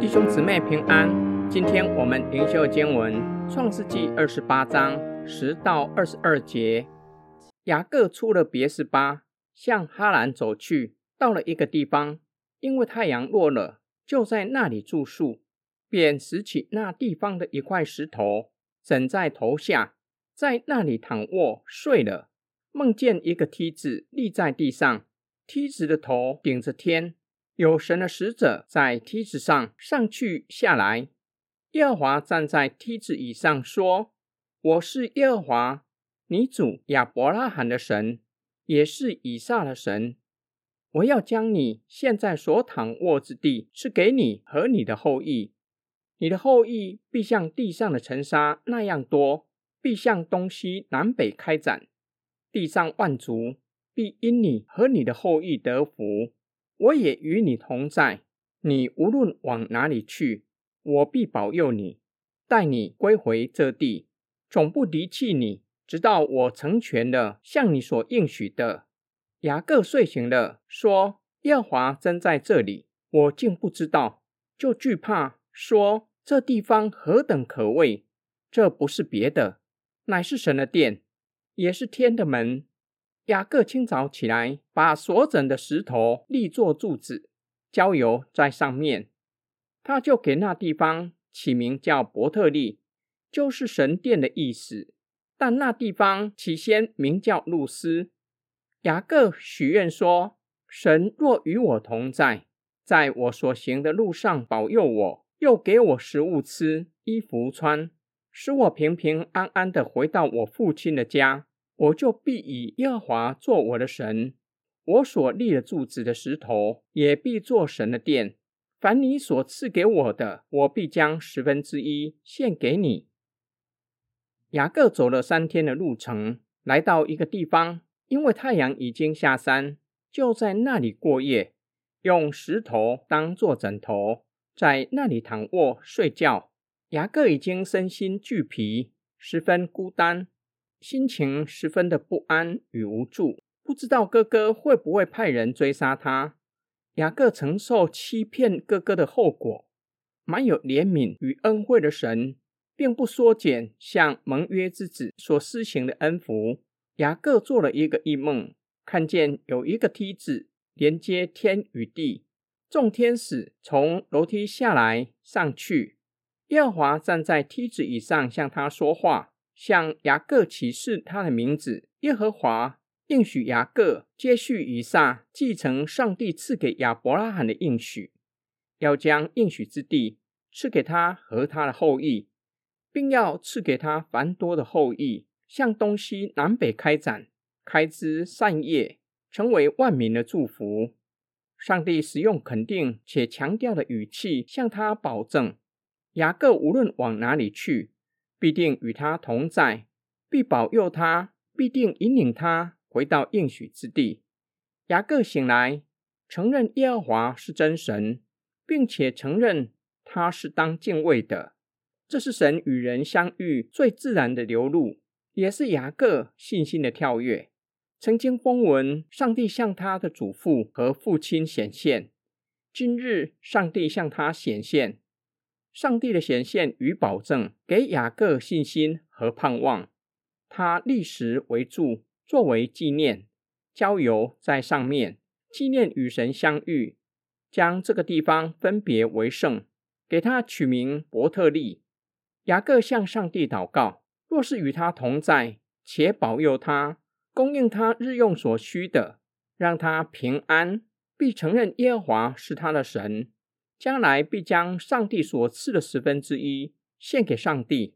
弟兄姊妹平安，今天我们灵修经文《创世纪二十八章十到二十二节。雅各出了别是巴，向哈兰走去，到了一个地方，因为太阳落了，就在那里住宿，便拾起那地方的一块石头，枕在头下，在那里躺卧睡了。梦见一个梯子立在地上，梯子的头顶着天。有神的使者在梯子上上去下来，耶和华站在梯子以上说：“我是耶和华，你主亚伯拉罕的神，也是以撒的神。我要将你现在所躺卧之地赐给你和你的后裔，你的后裔必像地上的尘沙那样多，必向东西南北开展，地上万族必因你和你的后裔得福。”我也与你同在，你无论往哪里去，我必保佑你，带你归回这地，总不离弃你，直到我成全了向你所应许的。雅各睡醒了，说：“耶华真在这里，我竟不知道，就惧怕，说这地方何等可畏！这不是别的，乃是神的殿，也是天的门。”雅各清早起来，把所整的石头立作柱子，浇油在上面。他就给那地方起名叫伯特利，就是神殿的意思。但那地方起先名叫路斯。雅各许愿说：“神若与我同在，在我所行的路上保佑我，又给我食物吃、衣服穿，使我平平安安的回到我父亲的家。”我就必以耶和华做我的神，我所立的柱子的石头也必做神的殿。凡你所赐给我的，我必将十分之一献给你。雅各走了三天的路程，来到一个地方，因为太阳已经下山，就在那里过夜，用石头当做枕头，在那里躺卧睡觉。雅各已经身心俱疲，十分孤单。心情十分的不安与无助，不知道哥哥会不会派人追杀他。雅各承受欺骗哥哥的后果，满有怜悯与恩惠的神，并不缩减向盟约之子所施行的恩福。雅各做了一个异梦，看见有一个梯子连接天与地，众天使从楼梯下来上去，耶和华站在梯子以上向他说话。向雅各启示他的名字，耶和华应许雅各接续以撒继承上帝赐给亚伯拉罕的应许，要将应许之地赐给他和他的后裔，并要赐给他繁多的后裔，向东西南北开展，开枝散叶，成为万民的祝福。上帝使用肯定且强调的语气向他保证，雅各无论往哪里去。必定与他同在，必保佑他，必定引领他回到应许之地。雅各醒来，承认耶和华是真神，并且承认他是当敬畏的。这是神与人相遇最自然的流露，也是雅各信心的跳跃。曾经风闻上帝向他的祖父和父亲显现，今日上帝向他显现。上帝的显现与保证，给雅各信心和盼望。他立时为柱，作为纪念，浇油在上面，纪念与神相遇，将这个地方分别为圣，给他取名伯特利。雅各向上帝祷告：若是与他同在，且保佑他，供应他日用所需的，让他平安，必承认耶和华是他的神。将来必将上帝所赐的十分之一献给上帝。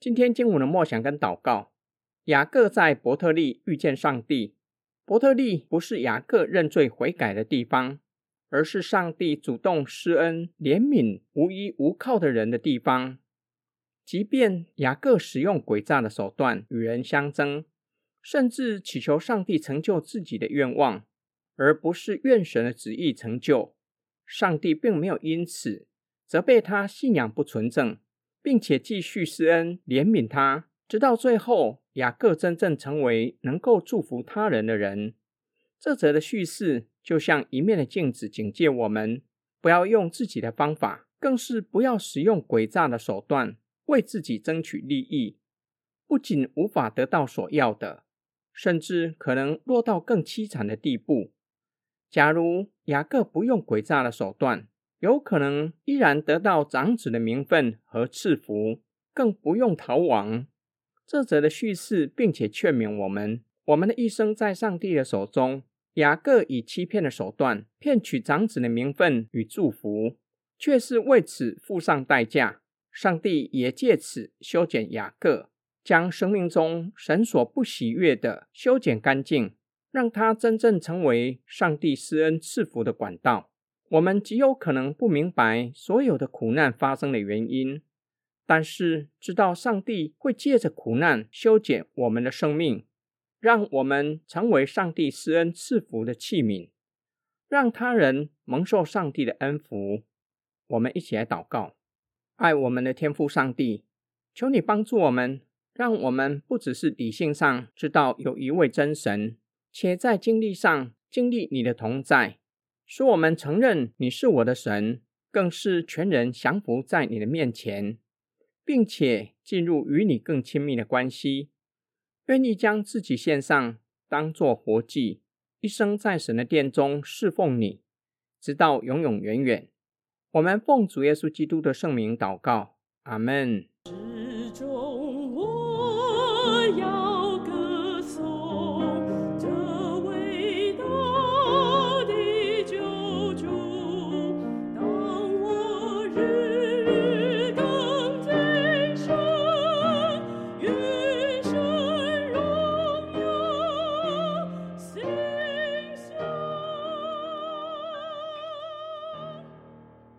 今天经文的默想跟祷告，雅各在伯特利遇见上帝。伯特利不是雅各认罪悔改的地方，而是上帝主动施恩怜悯无依无靠的人的地方。即便雅各使用诡诈的手段与人相争，甚至祈求上帝成就自己的愿望，而不是愿神的旨意成就。上帝并没有因此责备他信仰不纯正，并且继续施恩怜悯他，直到最后雅各真正成为能够祝福他人的人。这则的叙事就像一面的镜子，警戒我们不要用自己的方法，更是不要使用诡诈的手段为自己争取利益。不仅无法得到所要的，甚至可能落到更凄惨的地步。假如雅各不用诡诈的手段，有可能依然得到长子的名分和赐福，更不用逃亡。这则的叙事，并且劝勉我们：我们的一生在上帝的手中。雅各以欺骗的手段骗取长子的名分与祝福，却是为此付上代价。上帝也借此修剪雅各。将生命中神所不喜悦的修剪干净，让他真正成为上帝施恩赐福的管道。我们极有可能不明白所有的苦难发生的原因，但是知道上帝会借着苦难修剪我们的生命，让我们成为上帝施恩赐福的器皿，让他人蒙受上帝的恩福。我们一起来祷告：爱我们的天父上帝，求你帮助我们。让我们不只是理性上知道有一位真神，且在经历上经历你的同在，使我们承认你是我的神，更是全人降服在你的面前，并且进入与你更亲密的关系，愿意将自己献上，当作活祭，一生在神的殿中侍奉你，直到永永远远。我们奉主耶稣基督的圣名祷告，阿门。